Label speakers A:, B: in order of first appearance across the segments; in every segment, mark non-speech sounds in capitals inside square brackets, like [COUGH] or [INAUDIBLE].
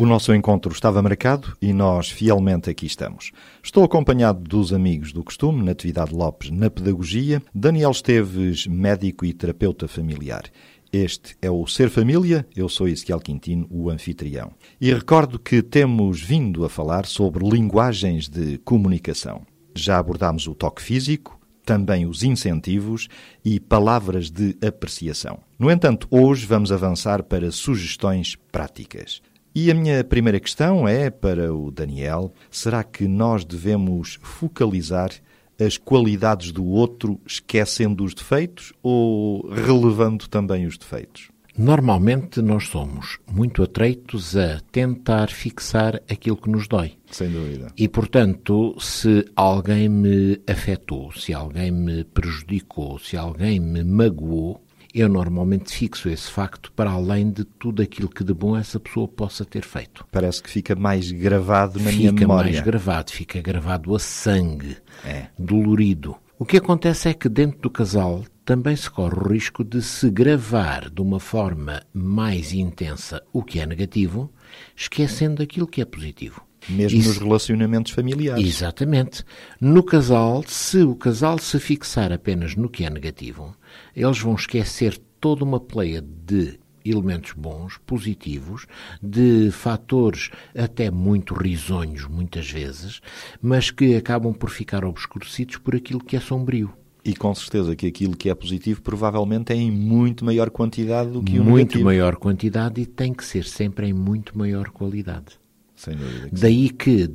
A: O nosso encontro estava marcado e nós fielmente aqui estamos. Estou acompanhado dos amigos do costume, Natividade Lopes na Pedagogia, Daniel Esteves, médico e terapeuta familiar. Este é o Ser Família, eu sou Ezequiel Quintino, o anfitrião. E recordo que temos vindo a falar sobre linguagens de comunicação. Já abordámos o toque físico, também os incentivos e palavras de apreciação. No entanto, hoje vamos avançar para sugestões práticas. E a minha primeira questão é para o Daniel: será que nós devemos focalizar as qualidades do outro esquecendo os defeitos ou relevando também os defeitos?
B: Normalmente nós somos muito atreitos a tentar fixar aquilo que nos dói.
A: Sem dúvida.
B: E, portanto, se alguém me afetou, se alguém me prejudicou, se alguém me magoou, eu normalmente fixo esse facto para além de tudo aquilo que de bom essa pessoa possa ter feito.
A: Parece que fica mais gravado na
B: fica
A: minha memória.
B: Fica mais gravado, fica gravado a sangue,
A: É.
B: dolorido. O que acontece é que dentro do casal também se corre o risco de se gravar de uma forma mais intensa o que é negativo, esquecendo aquilo que é positivo.
A: Mesmo
B: Isso-
A: nos relacionamentos familiares.
B: Exatamente. No casal, se o casal se fixar apenas no que é negativo, eles vão esquecer toda uma pleia de elementos bons, positivos, de fatores até muito risonhos, muitas vezes, mas que acabam por ficar obscurecidos por aquilo que é sombrio.
A: E com certeza que aquilo que é positivo provavelmente é em muito maior quantidade do que o
B: muito
A: negativo.
B: maior quantidade e tem que ser sempre em muito maior qualidade.
A: Sem dúvida.
B: Daí que,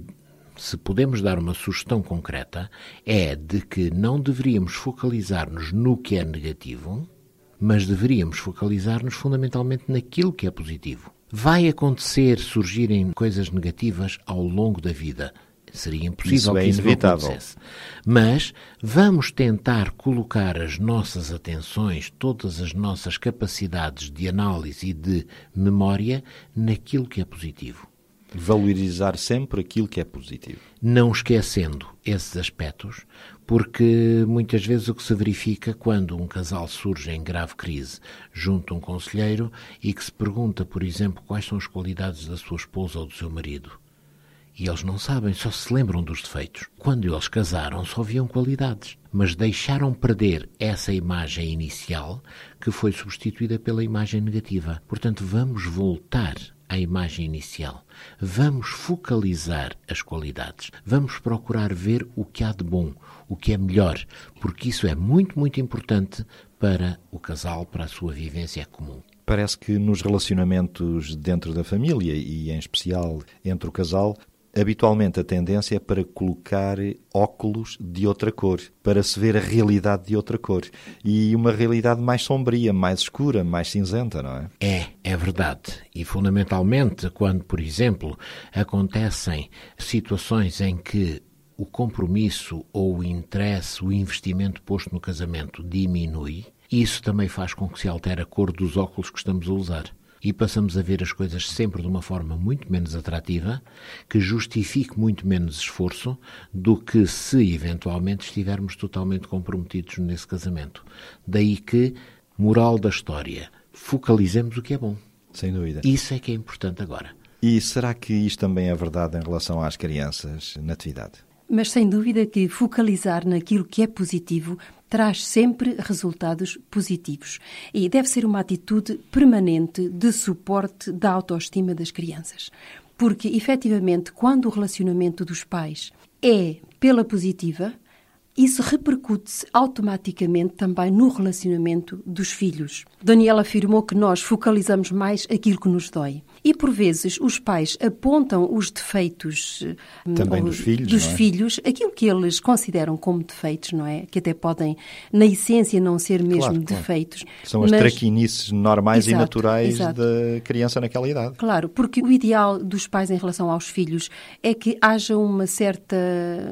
B: se podemos dar uma sugestão concreta, é de que não deveríamos focalizar-nos no que é negativo, mas deveríamos focalizar-nos fundamentalmente naquilo que é positivo. Vai acontecer surgirem coisas negativas ao longo da vida. Seria impossível
A: Isso é
B: que isso não
A: inevitável.
B: acontecesse. Mas vamos tentar colocar as nossas atenções, todas as nossas capacidades de análise e de memória naquilo que é positivo
A: Valorizar sempre aquilo que é positivo.
B: não esquecendo esses aspectos, porque muitas vezes o que se verifica quando um casal surge em grave crise junto a um conselheiro e que se pergunta, por exemplo, quais são as qualidades da sua esposa ou do seu marido. E eles não sabem, só se lembram dos defeitos. Quando eles casaram, só viam qualidades, mas deixaram perder essa imagem inicial que foi substituída pela imagem negativa. Portanto, vamos voltar à imagem inicial. Vamos focalizar as qualidades. Vamos procurar ver o que há de bom, o que é melhor, porque isso é muito, muito importante para o casal, para a sua vivência comum.
A: Parece que nos relacionamentos dentro da família e em especial entre o casal, habitualmente a tendência é para colocar óculos de outra cor, para se ver a realidade de outra cor. E uma realidade mais sombria, mais escura, mais cinzenta, não é?
B: É, é verdade. E fundamentalmente quando, por exemplo, acontecem situações em que o compromisso ou o interesse, o investimento posto no casamento diminui, isso também faz com que se altere a cor dos óculos que estamos a usar. E passamos a ver as coisas sempre de uma forma muito menos atrativa, que justifique muito menos esforço do que se eventualmente estivermos totalmente comprometidos nesse casamento. Daí que, moral da história, focalizemos o que é bom.
A: Sem dúvida.
B: Isso é que é importante agora.
A: E será que isto também é verdade em relação às crianças na atividade?
C: Mas sem dúvida que focalizar naquilo que é positivo traz sempre resultados positivos. E deve ser uma atitude permanente de suporte da autoestima das crianças. Porque, efetivamente, quando o relacionamento dos pais é pela positiva, isso repercute-se automaticamente também no relacionamento dos filhos. Daniela afirmou que nós focalizamos mais aquilo que nos dói. E, por vezes, os pais apontam os defeitos eh,
A: Também
C: ou
A: dos filhos,
C: dos
A: é?
C: filhos, aquilo que eles consideram como defeitos, não é? Que até podem, na essência, não ser mesmo
A: Claro, claro.
C: defeitos.
A: São as
C: mas-
A: traquinices normais e
C: Exato,
A: naturais
C: exato.
A: da criança naquela idade.
C: Claro, porque o ideal dos pais em relação aos filhos é que haja uma certa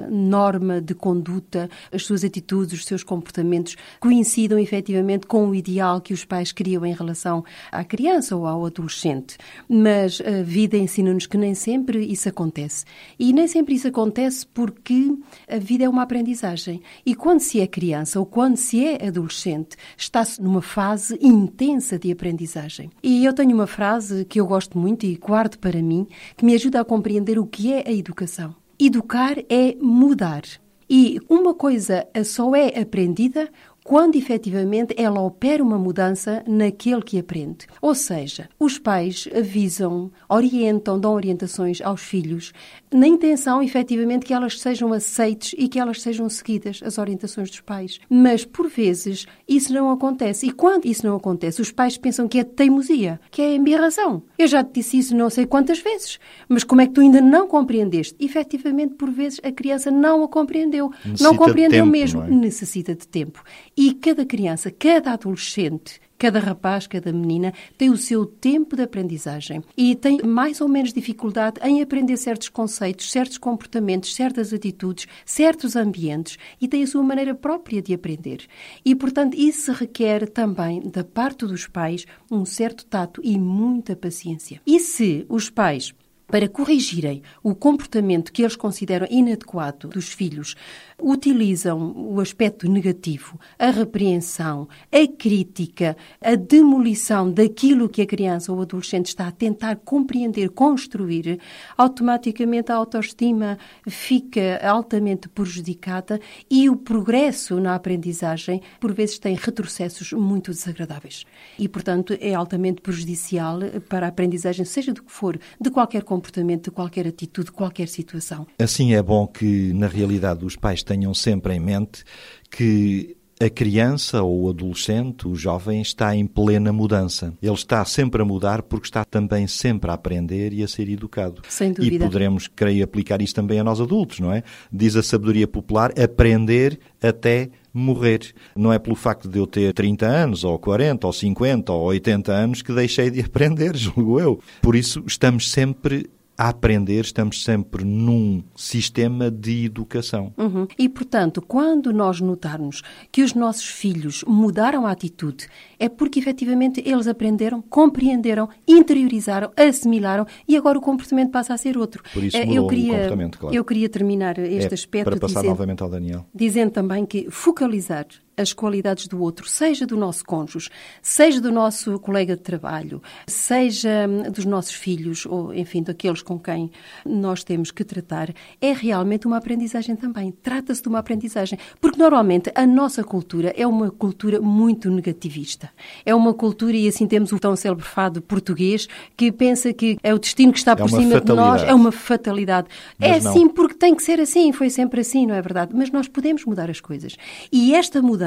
C: norma de conduta, as suas atitudes, os seus comportamentos coincidam efetivamente com o ideal que os pais criam em relação à criança ou ao adolescente. Mas a vida ensina-nos que nem sempre isso acontece. E nem sempre isso acontece porque a vida é uma aprendizagem. E quando se é criança ou quando se é adolescente, está-se numa fase intensa de aprendizagem. E eu tenho uma frase que eu gosto muito e guardo para mim, que me ajuda a compreender o que é a educação. Educar é mudar. E uma coisa só é aprendida quando efetivamente ela opera uma mudança naquele que aprende. Ou seja, os pais avisam, orientam, dão orientações aos filhos, na intenção efetivamente que elas sejam aceites e que elas sejam seguidas, as orientações dos pais. Mas, por vezes, isso não acontece. E quando isso não acontece, os pais pensam que é teimosia, que é embirração. Eu já te disse isso não sei quantas vezes, mas como é que tu ainda não compreendeste? Efetivamente, por vezes, a criança não a compreendeu.
A: Necessita
C: não compreendeu
A: tempo,
C: mesmo.
A: não é?
C: Necessita de tempo. E cada criança, cada adolescente, cada rapaz, cada menina tem o seu tempo de aprendizagem e tem mais ou menos dificuldade em aprender certos conceitos, certos comportamentos, certas atitudes, certos ambientes e tem a sua maneira própria de aprender. E, portanto, isso requer também, da parte dos pais, um certo tato e muita paciência. E se os pais para corrigirem o comportamento que eles consideram inadequado dos filhos, utilizam o aspecto negativo, a repreensão, a crítica, a demolição daquilo que a criança ou o adolescente está a tentar compreender, construir, automaticamente a autoestima fica altamente prejudicada e o progresso na aprendizagem, por vezes, tem retrocessos muito desagradáveis. E, portanto, é altamente prejudicial para a aprendizagem, seja do que for, de qualquer comportamento, de qualquer atitude, de qualquer situação.
A: Assim é bom que, na realidade, os pais tenham sempre em mente que a criança ou o adolescente, o jovem, está em plena mudança. Ele está sempre a mudar porque está também sempre a aprender e a ser educado.
C: Sem dúvida.
A: E poderemos, creio, aplicar isto também a nós adultos, não é? Diz a sabedoria popular, aprender até morrer. Não é pelo facto de eu ter 30 anos, ou 40, ou 50, ou 80 anos que deixei de [LAUGHS] aprender, julgo eu. Por isso, estamos sempre a aprender, estamos sempre num sistema de educação.
C: Uhum. E, portanto, quando nós notarmos que os nossos filhos mudaram a atitude, é porque efetivamente eles aprenderam, compreenderam, interiorizaram, assimilaram e agora o comportamento passa a ser outro.
A: Por isso
C: Eh,
A: mudou
C: eu
A: o
C: queria,
A: comportamento, claro.
C: Eu queria terminar este
A: É
C: aspecto
A: para passar
C: dizendo,
A: novamente ao Daniel.
C: dizendo também que focalizar as qualidades do outro, seja do nosso cônjuge, seja do nosso colega de trabalho, seja hum, dos nossos filhos, ou enfim, daqueles com quem nós temos que tratar, é realmente uma aprendizagem também. Trata-se de uma aprendizagem. Porque normalmente a nossa cultura é uma cultura muito negativista. É uma cultura, e assim temos o tão célebre fado português, que pensa que é o destino que está por
A: uma
C: cima de nós,
A: fatalidade.
C: é uma fatalidade. é
A: Mas não.
C: assim porque tem que ser assim, foi sempre assim, não é verdade? Mas nós podemos mudar as coisas. E esta mudança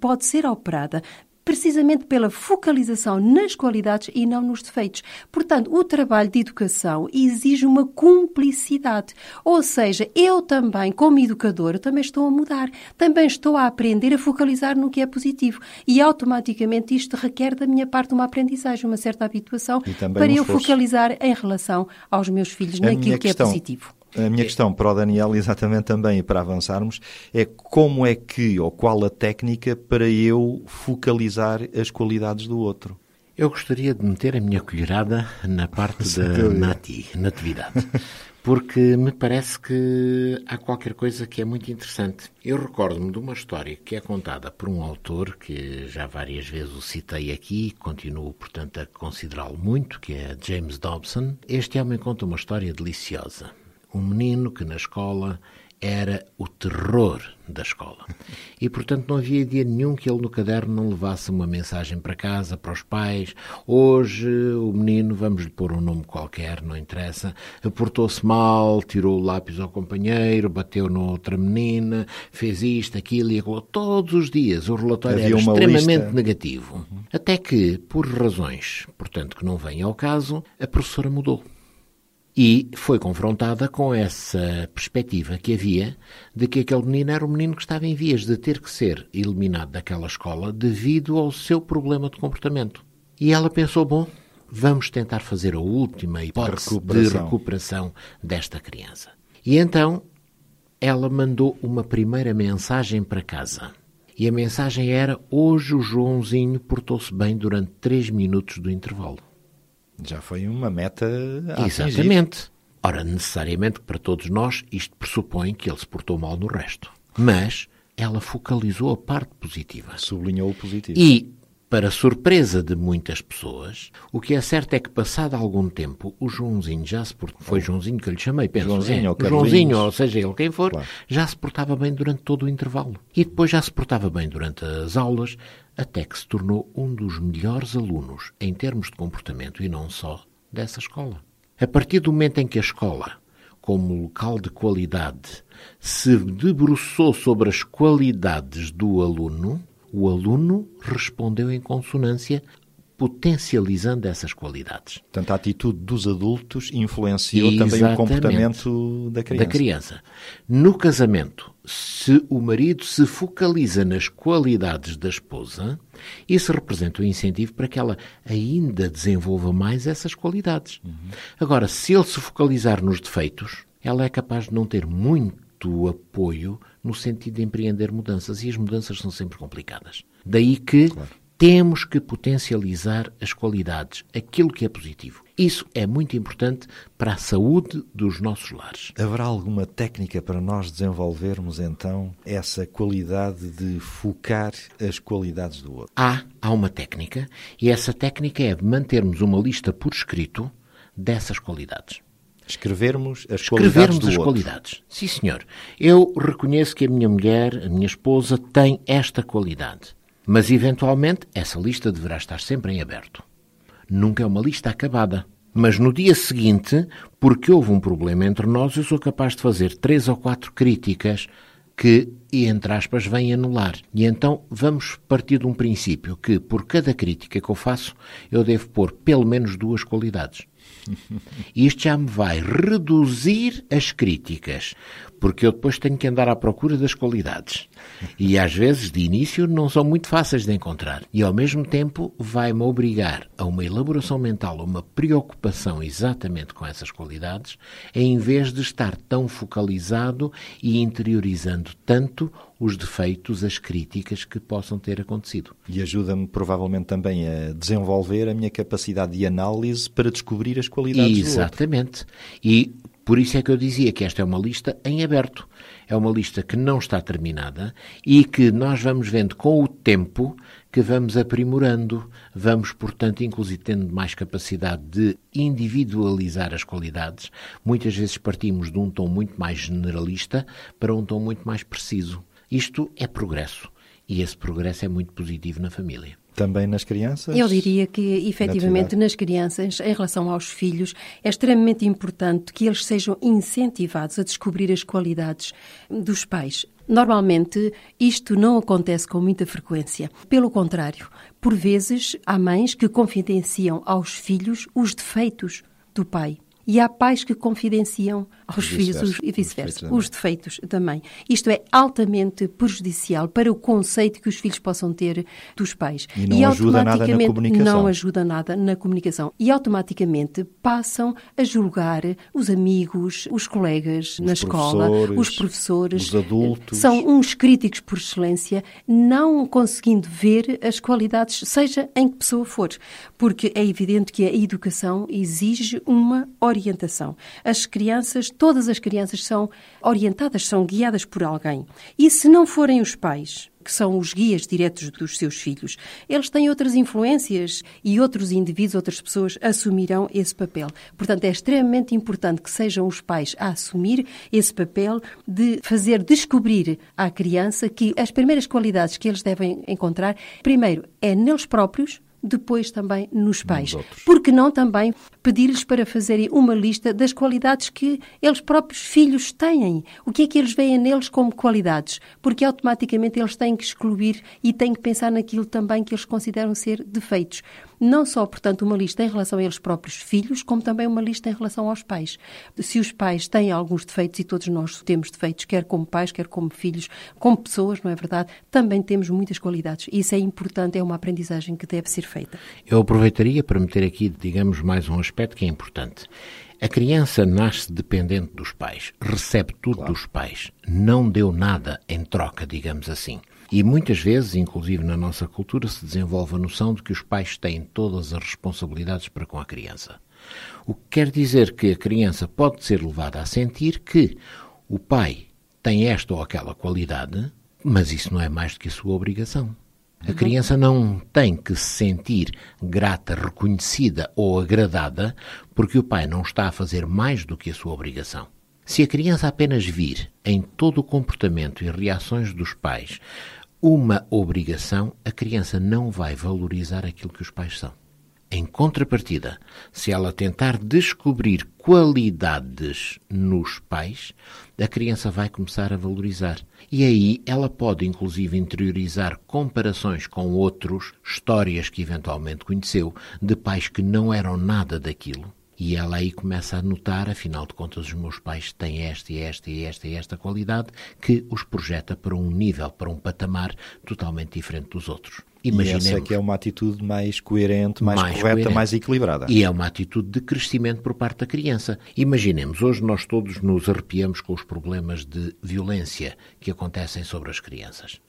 C: pode ser operada precisamente pela focalização nas qualidades e não nos defeitos. Portanto, o trabalho de educação exige uma cumplicidade. Ou seja, eu também, como educadora, também estou a mudar, também estou a aprender a focalizar no que é positivo. E automaticamente isto requer da minha parte uma aprendizagem, uma certa habituação para
A: um
C: eu focalizar em relação aos meus filhos
A: A
C: naquilo que
A: questão-
C: é positivo.
A: A minha questão para o Daniel, [LAUGHS] exatamente também, e para avançarmos, é como é que, ou qual a técnica para eu focalizar as qualidades do outro?
B: Eu gostaria de meter a minha colherada na parte [LAUGHS] da nati, natividade. [LAUGHS] Porque me parece que há qualquer coisa que é muito interessante. Eu recordo-me de uma história que é contada por um autor que já várias vezes o citei aqui, continuo, portanto, a considerá-lo muito, que é James Dobson. Este homem conta uma história deliciosa. Um menino que na escola era o terror da escola. E, portanto, não havia dia nenhum que ele no caderno não levasse uma mensagem para casa, para os pais. Hoje o menino, vamos lhe pôr um nome qualquer, não interessa, portou-se mal, tirou o lápis ao companheiro, bateu noutra menina, fez isto, aquilo e aquilo. Todos os dias o relatório
A: Havia
B: era extremamente
A: lista.
B: Negativo. Até que, por razões, portanto, que não vêm ao caso, a professora mudou. E foi confrontada com essa perspectiva que havia de que aquele menino era um menino que estava em vias de ter que ser eliminado daquela escola devido ao seu problema de comportamento. E ela pensou: bom, vamos tentar fazer a última hipótese de
A: Recuperação.
B: recuperação desta criança. E então ela mandou uma primeira mensagem para casa. E a mensagem era: Hoje o Joãozinho portou-se bem durante três minutos do intervalo.
A: Já foi uma meta a
B: Exatamente. Ora, necessariamente para todos nós, isto pressupõe que ele se portou mal no resto. Mas ela focalizou a parte positiva.
A: Sublinhou o positivo.
B: E, para surpresa de muitas pessoas, o que é certo é que, passado algum tempo, o Joãozinho já se portou. Foi Joãozinho que eu lhe chamei, penso.
A: Joãozinho
B: é,
A: ou
B: Joãozinho, ou seja ele quem for,
A: Claro.
B: já se portava bem durante todo o intervalo. E depois já se portava bem durante as aulas, até que se tornou um dos melhores alunos, em termos de comportamento e não só, dessa escola. A partir do momento em que a escola, como local de qualidade, se debruçou sobre as qualidades do aluno, o aluno respondeu em consonância, potencializando essas qualidades.
A: Portanto, a atitude dos adultos influenciou também o
B: Exatamente.
A: comportamento da criança.
B: Da criança. No casamento, se o marido se focaliza nas qualidades da esposa, isso representa um incentivo para que ela ainda desenvolva mais essas qualidades. Agora, se ele se focalizar nos defeitos, ela é capaz de não ter muito apoio no sentido de empreender mudanças. E as mudanças são sempre complicadas. Daí que temos que potencializar as qualidades, aquilo que é positivo. Isso é muito importante para a saúde dos nossos lares.
A: Haverá alguma técnica para nós desenvolvermos então essa qualidade de focar as qualidades do outro?
B: Há, há uma técnica, e essa técnica é mantermos uma lista por escrito dessas qualidades.
A: Escrevermos as qualidades
B: Escrevermos
A: do
B: as
A: outro.
B: qualidades. Sim, senhor. Eu reconheço que a minha mulher, a minha esposa, tem esta qualidade. Mas, eventualmente, essa lista deverá estar sempre em aberto. Nunca é uma lista acabada. Mas no dia seguinte, porque houve um problema entre nós, eu sou capaz de fazer três ou quatro críticas que, entre aspas, vêm anular. E então vamos partir de um princípio que, por cada crítica que eu faço, eu devo pôr pelo menos duas qualidades. [LAUGHS] Isto já me vai reduzir as críticas, porque eu depois tenho que andar à procura das qualidades. E às vezes, de início, não são muito fáceis de encontrar. E ao mesmo tempo, vai-me obrigar a uma elaboração mental, a uma preocupação exatamente com essas qualidades, em vez de estar tão focalizado e interiorizando tanto os defeitos, as críticas que possam ter acontecido.
A: E ajuda-me provavelmente também a desenvolver a minha capacidade de análise para descobrir as qualidades do outro.
B: Exatamente. E por isso é que eu dizia que esta é uma lista em aberto. É uma lista que não está terminada e que nós vamos vendo com o tempo que vamos aprimorando, vamos, portanto, inclusive tendo mais capacidade de individualizar as qualidades. Muitas vezes partimos de um tom muito mais generalista para um tom muito mais preciso. Isto é progresso. E esse progresso é muito positivo na família.
A: Também nas crianças?
C: Eu diria que, efetivamente, nas crianças, em relação aos filhos, é extremamente importante que eles sejam incentivados a descobrir as qualidades dos pais. Normalmente, isto não acontece com muita frequência. Pelo contrário, por vezes, há mães que confidenciam aos filhos os defeitos do pai. E há pais que confidenciam aos
A: E
C: filhos os- e
A: Os
C: vice-versa, os defeitos também. Isto é altamente prejudicial para o conceito que os filhos possam ter dos pais.
A: E não ajuda nada na comunicação.
C: Não ajuda nada na comunicação. E automaticamente passam a julgar os amigos, os colegas na escola, os professores.
A: os adultos.
C: São uns críticos por excelência, não conseguindo ver as qualidades, seja em que pessoa for. Porque é evidente que a educação exige uma orientação. As crianças, todas as crianças são orientadas, são guiadas por alguém. E se não forem os pais, que são os guias diretos dos seus filhos, eles têm outras influências e outros indivíduos, outras pessoas assumirão esse papel. Portanto, é extremamente importante que sejam os pais a assumir esse papel de fazer descobrir à criança que as primeiras qualidades que eles devem encontrar, primeiro, é neles próprios, depois também nos pais. Porque não também pedir-lhes para fazerem uma lista das qualidades que eles próprios filhos têm? O que é que eles veem neles como qualidades? Porque automaticamente eles têm que excluir e têm que pensar naquilo também que eles consideram ser defeitos. Não só, portanto, uma lista em relação a eles próprios filhos, como também uma lista em relação aos pais. Se os pais têm alguns defeitos, e todos nós temos defeitos, quer como pais, quer como filhos, como pessoas, não é verdade? Também temos muitas qualidades. Isso é importante, é uma aprendizagem que deve ser feita.
B: Eu aproveitaria para meter aqui, digamos, mais um aspecto que é importante. A criança nasce dependente dos pais, recebe tudo claro. dos pais, não deu nada em troca, digamos assim. E muitas vezes, inclusive na nossa cultura, se desenvolve a noção de que os pais têm todas as responsabilidades para com a criança. O que quer dizer que a criança pode ser levada a sentir que o pai tem esta ou aquela qualidade, mas isso não é mais do que a sua obrigação. A criança não tem que se sentir grata, reconhecida ou agradada porque o pai não está a fazer mais do que a sua obrigação. Se a criança apenas vir em todo o comportamento e reações dos pais uma obrigação, a criança não vai valorizar aquilo que os pais são. Em contrapartida, se ela tentar descobrir qualidades nos pais, a criança vai começar a valorizar. E aí ela pode, inclusive, interiorizar comparações com outros, histórias que eventualmente conheceu, de pais que não eram nada daquilo. E ela aí começa a notar, afinal de contas, os meus pais têm esta e esta e esta e esta qualidade, que os projeta para um nível, para um patamar totalmente diferente dos outros.
A: Imaginemos, e essa é que é uma atitude mais coerente, mais, mais correta, coerente. mais equilibrada.
B: E é uma atitude de crescimento por parte da criança. Imaginemos, hoje nós todos nos arrepiamos com os problemas de violência que acontecem sobre as crianças.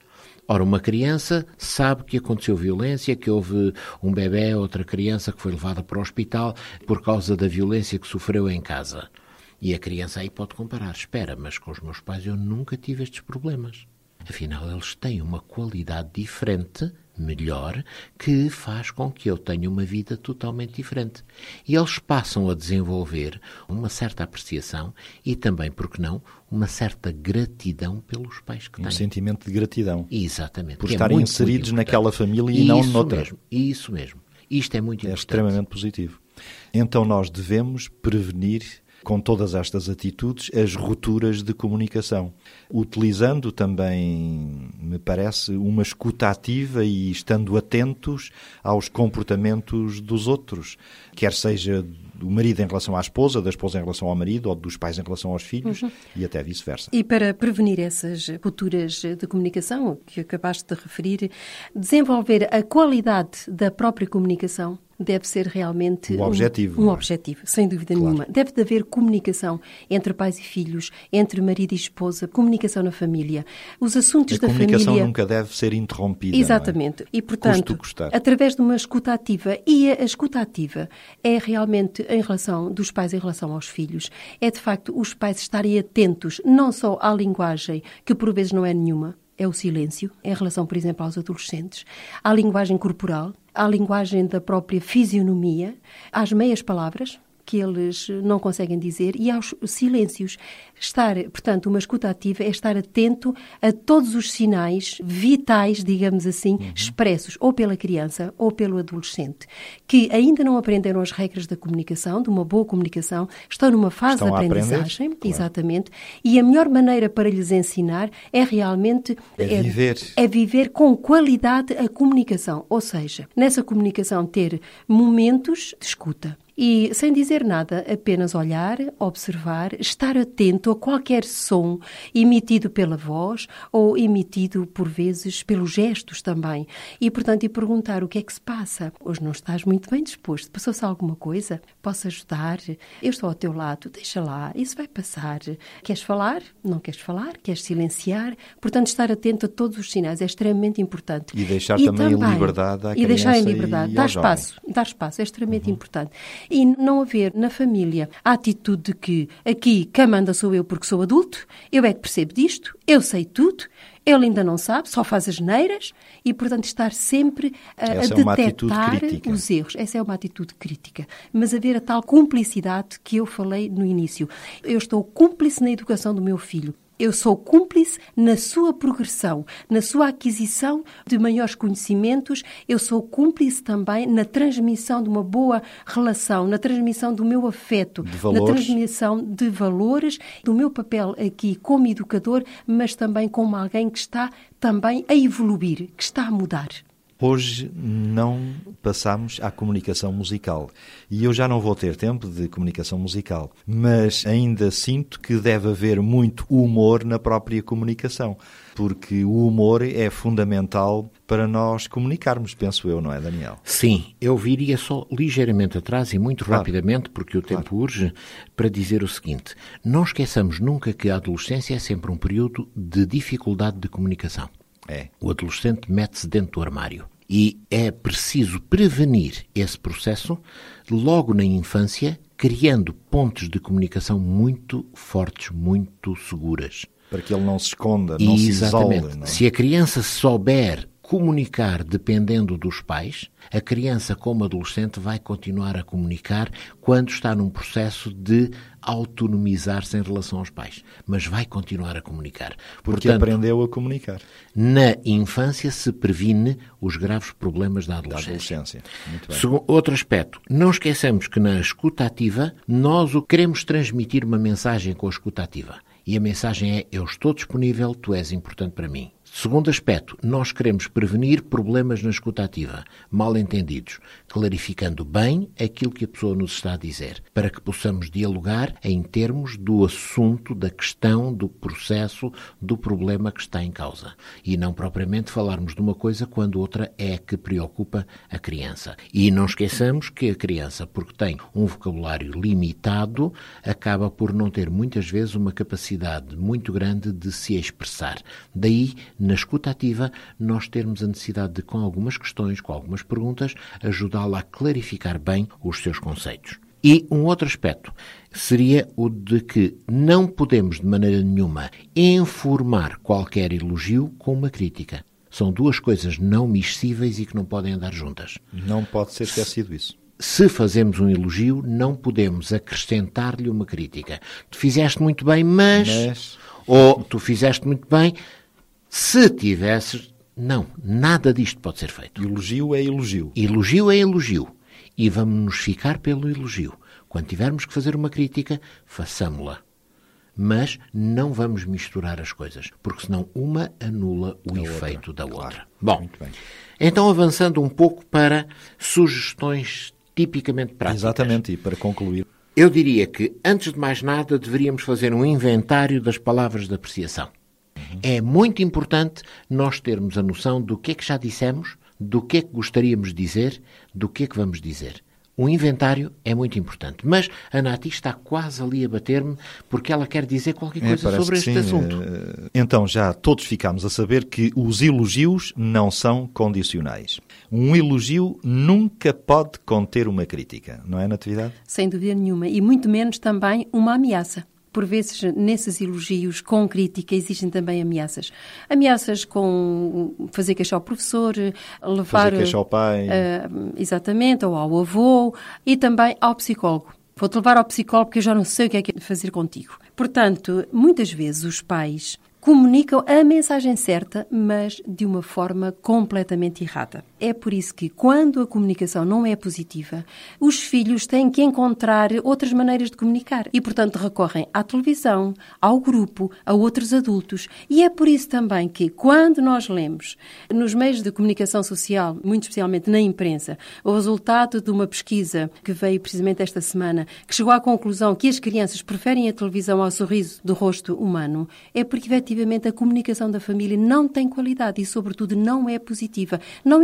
B: Ora, uma criança sabe que aconteceu violência, que houve um bebê, outra criança que foi levada para o hospital por causa da violência que sofreu em casa. E a criança aí pode comparar. Espera, mas com os meus pais eu nunca tive estes problemas. Afinal, eles têm uma qualidade diferente melhor que faz com que eu tenha uma vida totalmente diferente. E eles passam a desenvolver uma certa apreciação e também, porque não, uma certa gratidão pelos pais que
A: um
B: têm.
A: Um sentimento de gratidão.
B: Exatamente.
A: Por é estarem é inseridos naquela família e isso não noutra.
B: Mesmo, isso mesmo. Isto é muito
A: é
B: importante.
A: É extremamente positivo. Então nós devemos prevenir com todas estas atitudes, as rupturas de comunicação, utilizando também, me parece, uma escuta ativa e estando atentos aos comportamentos dos outros, quer seja do marido em relação à esposa, da esposa em relação ao marido, ou dos pais em relação aos filhos, uhum. e até vice-versa.
C: E para prevenir essas rupturas de comunicação que acabaste de referir, desenvolver a qualidade da própria comunicação deve ser realmente
A: um objetivo.
C: Um,
A: um
C: é? objetivo, sem dúvida claro. nenhuma. Deve haver comunicação entre pais e filhos, entre marido e esposa, comunicação na família. Os assuntos
A: a
C: da família.
A: A comunicação nunca deve ser interrompida.
C: Exatamente.
A: É?
C: E, portanto, através de uma escuta ativa, e a escuta ativa é realmente em relação dos pais em relação aos filhos, é de facto os pais estarem atentos não só à linguagem, que por vezes não é nenhuma, é o silêncio, em relação, por exemplo, aos adolescentes, à linguagem corporal, à linguagem da própria fisionomia, às meias palavras, que eles não conseguem dizer e aos silêncios. Estar, portanto, uma escuta ativa é estar atento a todos os sinais vitais, digamos assim, uhum. expressos ou pela criança ou pelo adolescente, que ainda não aprenderam as regras da comunicação, de uma boa comunicação, estão numa fase estão de aprendizagem, claro. exatamente, e a melhor maneira para lhes ensinar é realmente
A: é, é viver.
C: é viver com qualidade a comunicação, ou seja, nessa comunicação ter momentos de escuta e, sem dizer nada, apenas olhar, observar, estar atento a qualquer som emitido pela voz ou emitido, por vezes, pelos gestos também. E, portanto, e perguntar o que é que se passa. Hoje não estás muito bem disposto. Passou-se alguma coisa? Posso ajudar? Eu estou ao teu lado. Deixa lá. Isso vai passar. Queres falar? Não queres falar? Queres silenciar? Portanto, estar atento a todos os sinais é extremamente importante.
A: E deixar e também, também liberdade à
C: E deixar em liberdade. Dar espaço. Dar espaço é extremamente uhum. importante e não haver na família a atitude de que aqui quem manda sou eu porque sou adulto, eu é que percebo disto, eu sei tudo, ele ainda não sabe, só faz as neiras e, portanto, estar sempre a, a
A: é
C: detectar os erros. Essa é uma atitude crítica. Mas haver a tal cumplicidade que eu falei no início. Eu estou cúmplice na educação do meu filho. Eu sou cúmplice na sua progressão, na sua aquisição de maiores conhecimentos. Eu sou cúmplice também na transmissão de uma boa relação, na transmissão do meu afeto, na transmissão de valores, do meu papel aqui como educador, mas também como alguém que está também a evoluir, que está a mudar.
A: Hoje não passamos à comunicação musical e eu já não vou ter tempo de comunicação musical, mas ainda sinto que deve haver muito humor na própria comunicação, porque o humor é fundamental para nós comunicarmos, penso eu, não é, Daniel?
B: Sim, eu viria só ligeiramente atrás e muito claro. rapidamente, porque o tempo claro. urge, para dizer o seguinte: não esqueçamos nunca que a adolescência é sempre um período de dificuldade de comunicação.
A: É.
B: O adolescente mete-se dentro do armário. E é preciso prevenir esse processo logo na infância, criando pontes de comunicação muito fortes, muito seguras.
A: Para que ele não se esconda, não
B: Exatamente.
A: se isole. Não é?
B: Se a criança souber comunicar dependendo dos pais, a criança como adolescente vai continuar a comunicar quando está num processo de autonomizar-se em relação aos pais, mas vai continuar a comunicar.
A: Porque Portanto, aprendeu a comunicar.
B: Na infância se previne os graves problemas da adolescência.
A: Da adolescência. Muito bem.
B: Segundo, outro aspecto, não esqueçamos que na escutativa nós o queremos transmitir uma mensagem com a escutativa. E a mensagem é: Eu estou disponível, tu és importante para mim. Segundo aspecto, nós queremos prevenir problemas na escutativa, mal entendidos, clarificando bem aquilo que a pessoa nos está a dizer, para que possamos dialogar em termos do assunto, da questão, do processo, do problema que está em causa. E não propriamente falarmos de uma coisa quando outra é que preocupa a criança. E não esqueçamos que a criança, porque tem um vocabulário limitado, acaba por não ter muitas vezes uma capacidade muito grande de se expressar. Daí, na escuta ativa, nós termos a necessidade de, com algumas questões, com algumas perguntas, ajudá-la a clarificar bem os seus conceitos. E um outro aspecto seria o de que não podemos, de maneira nenhuma, informar qualquer elogio com uma crítica. São duas coisas não miscíveis e que não podem andar juntas.
A: Não pode ser esquecido isso.
B: Se fazemos um elogio, não podemos acrescentar-lhe uma crítica. Tu fizeste muito bem, mas... mas... Ou tu fizeste muito bem, se tivesses. Não, nada disto pode ser feito.
A: Elogio é elogio.
B: Elogio é elogio. E vamos nos ficar pelo elogio. Quando tivermos que fazer uma crítica, façamo-la. Mas não vamos misturar as coisas, porque senão uma anula o efeito outra. da outra. Claro. Bom, então avançando um pouco para sugestões tipicamente práticas.
A: Exatamente, e para concluir.
B: Eu diria que, antes de mais nada, deveríamos fazer um inventário das palavras de apreciação. É muito importante nós termos a noção do que é que já dissemos, do que é que gostaríamos de dizer, do que é que vamos dizer. O inventário é muito importante. Mas a Nati está quase ali a bater-me porque ela quer dizer qualquer é, coisa é, sobre este sim. assunto.
A: Eh, então já todos ficamos a saber que os elogios não são condicionais. Um elogio nunca pode conter uma crítica, não é, Natividade?
C: Sem dúvida nenhuma. E muito menos também uma ameaça por vezes, nesses elogios com crítica, existem também ameaças. Ameaças com fazer queixar ao professor, levar.
A: Fazer queixar ao pai.
C: Uh, exatamente, ou ao avô, e também ao psicólogo. Vou-te levar ao psicólogo porque eu já não sei o que é que é fazer contigo. Portanto, muitas vezes os pais comunicam a mensagem certa, mas de uma forma completamente errada. É por isso que, quando a comunicação não é positiva, os filhos têm que encontrar outras maneiras de comunicar e, portanto, recorrem à televisão, ao grupo, a outros adultos. E é por isso também que, quando nós lemos nos meios de comunicação social, muito especialmente na imprensa, o resultado de uma pesquisa que veio precisamente esta semana, que chegou à conclusão que as crianças preferem a televisão ao sorriso do rosto humano, é porque, efetivamente, a comunicação da família não tem qualidade e, sobretudo, não é positiva. Não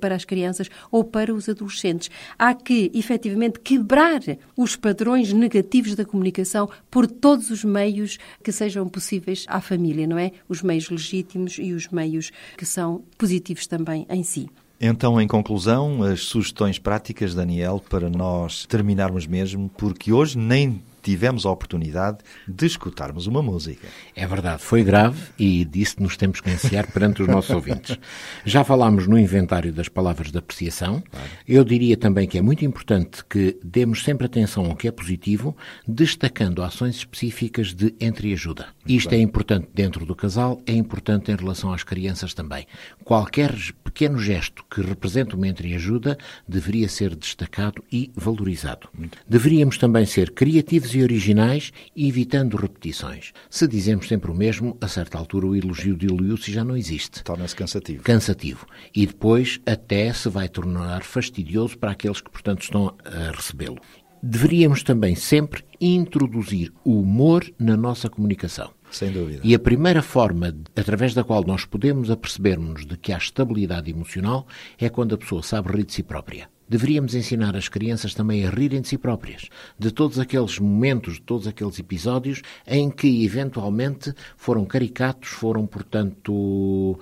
C: para as crianças ou para os adolescentes. Há que, efetivamente, quebrar os padrões negativos da comunicação por todos os meios que sejam possíveis à família, não é? Os meios legítimos e os meios que são positivos também em si.
A: Então, em conclusão, as sugestões práticas, Daniel, para nós terminarmos mesmo, porque hoje nem tivemos a oportunidade de escutarmos uma música.
B: É verdade, foi grave e disso nos temos que ensiar perante os nossos ouvintes. Já falámos no inventário das palavras de apreciação. Claro. Eu diria também que é muito importante que demos sempre atenção ao que é positivo, destacando ações específicas de entreajuda. Isto bem. é importante dentro do casal, é importante em relação às crianças também. Qualquer pequeno gesto que representa uma entreajuda deveria ser destacado e valorizado. Deveríamos também ser criativos e originais, evitando repetições. Se dizemos sempre o mesmo, a certa altura o elogio de Iliusi já não existe.
A: Torna-se cansativo.
B: Cansativo. E depois até se vai tornar fastidioso para aqueles que, portanto, estão a recebê-lo. Deveríamos também sempre introduzir o humor na nossa comunicação.
A: Sem dúvida.
B: E a primeira forma através da qual nós podemos apercebermos de que há estabilidade emocional é quando a pessoa sabe rir de si própria. Deveríamos ensinar as crianças também a rirem de si próprias, de todos aqueles momentos, de todos aqueles episódios em que eventualmente foram caricatos, foram, portanto,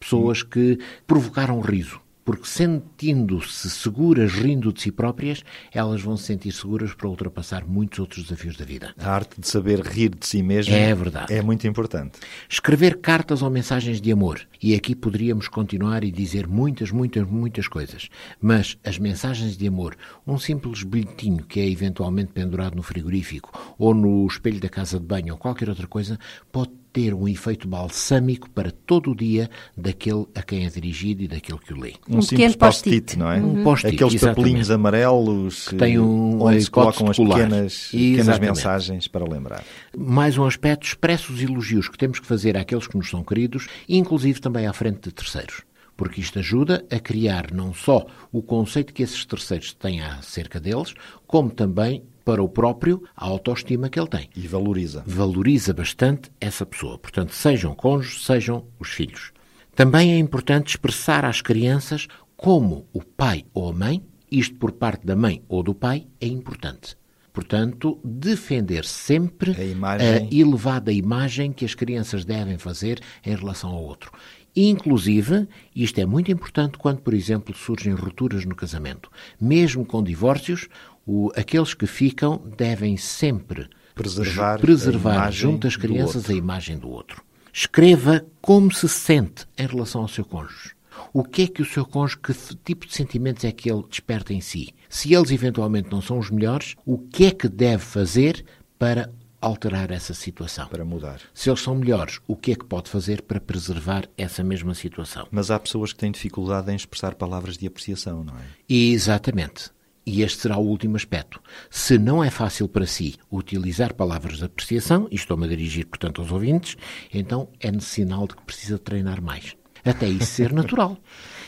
B: pessoas que provocaram riso porque sentindo-se seguras, rindo de si próprias, elas vão se sentir seguras para ultrapassar muitos outros desafios da vida.
A: A arte de saber rir de si mesmo
B: é, verdade.
A: é muito importante.
B: Escrever cartas ou mensagens de amor. E aqui poderíamos continuar e dizer muitas, muitas, muitas coisas. Mas as mensagens de amor, um simples bilhetinho que é eventualmente pendurado no frigorífico ou no espelho da casa de banho ou qualquer outra coisa, pode ter um efeito balsâmico para todo o dia daquele a quem é dirigido e daquele que o lê.
A: Um, um simples post-it, não é?
B: Um post-it,
A: Aqueles papelinhos amarelos
B: que têm um
A: onde se colocam as pequenas, pequenas mensagens para lembrar.
B: Mais um aspecto, expressa os elogios que temos que fazer àqueles que nos são queridos, inclusive também à frente de terceiros porque isto ajuda a criar não só o conceito que esses terceiros têm acerca deles, como também para o próprio a autoestima que ele tem.
A: E valoriza.
B: Valoriza bastante essa pessoa. Portanto, sejam cônjuges, sejam os filhos. Também é importante expressar às crianças como o pai ou a mãe, isto por parte da mãe ou do pai, é importante. Portanto, defender sempre
A: a, imagem...
B: a elevada imagem que as crianças devem fazer em relação ao outro. Inclusive, isto é muito importante quando, por exemplo, surgem rupturas no casamento. Mesmo com divórcios, o, aqueles que ficam devem sempre
A: preservar,
B: preservar junto às crianças a imagem do outro. Escreva como se sente em relação ao seu cônjuge. O que é que o seu cônjuge, que tipo de sentimentos é que ele desperta em si? Se eles eventualmente não são os melhores, o que é que deve fazer para alterar essa situação.
A: Para mudar.
B: Se eles são melhores, o que é que pode fazer para preservar essa mesma situação?
A: Mas há pessoas que têm dificuldade em expressar palavras de apreciação, não é?
B: Exatamente. E este será o último aspecto. Se não é fácil para si utilizar palavras de apreciação, e estou-me a dirigir, portanto, aos ouvintes, então é sinal de que precisa treinar mais. Até isso ser [LAUGHS] natural.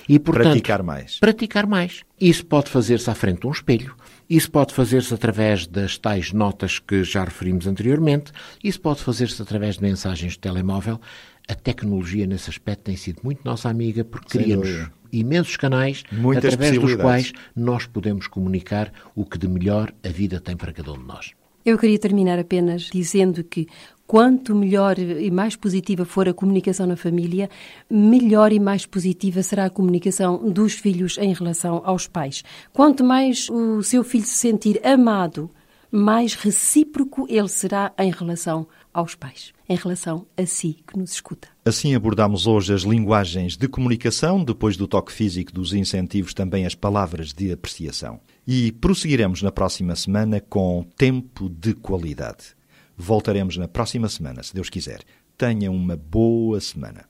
A: E, portanto, praticar mais.
B: Praticar mais. Isso pode fazer-se à frente de um espelho, isso pode fazer-se através das tais notas que já referimos anteriormente, isso pode fazer-se através de mensagens de telemóvel. A tecnologia, nesse aspecto, tem sido muito nossa amiga, porque cria-nos imensos canais
A: Muitas
B: através dos quais nós podemos comunicar o que de melhor a vida tem para cada um de nós.
C: Eu queria terminar apenas dizendo que quanto melhor e mais positiva for a comunicação na família, melhor e mais positiva será a comunicação dos filhos em relação aos pais. Quanto mais o seu filho se sentir amado, mais recíproco ele será em relação aos pais, em relação a si que nos escuta.
A: Assim abordamos hoje as linguagens de comunicação, depois do toque físico dos incentivos, também as palavras de apreciação. E prosseguiremos na próxima semana com tempo de qualidade. Voltaremos na próxima semana, se Deus quiser. Tenha uma boa semana.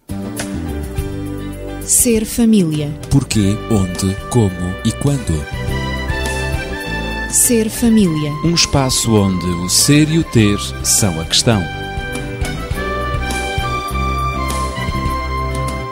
D: Ser família.
E: Porquê, onde, como e quando.
D: Ser família.
E: Um espaço onde o ser e o ter são a questão.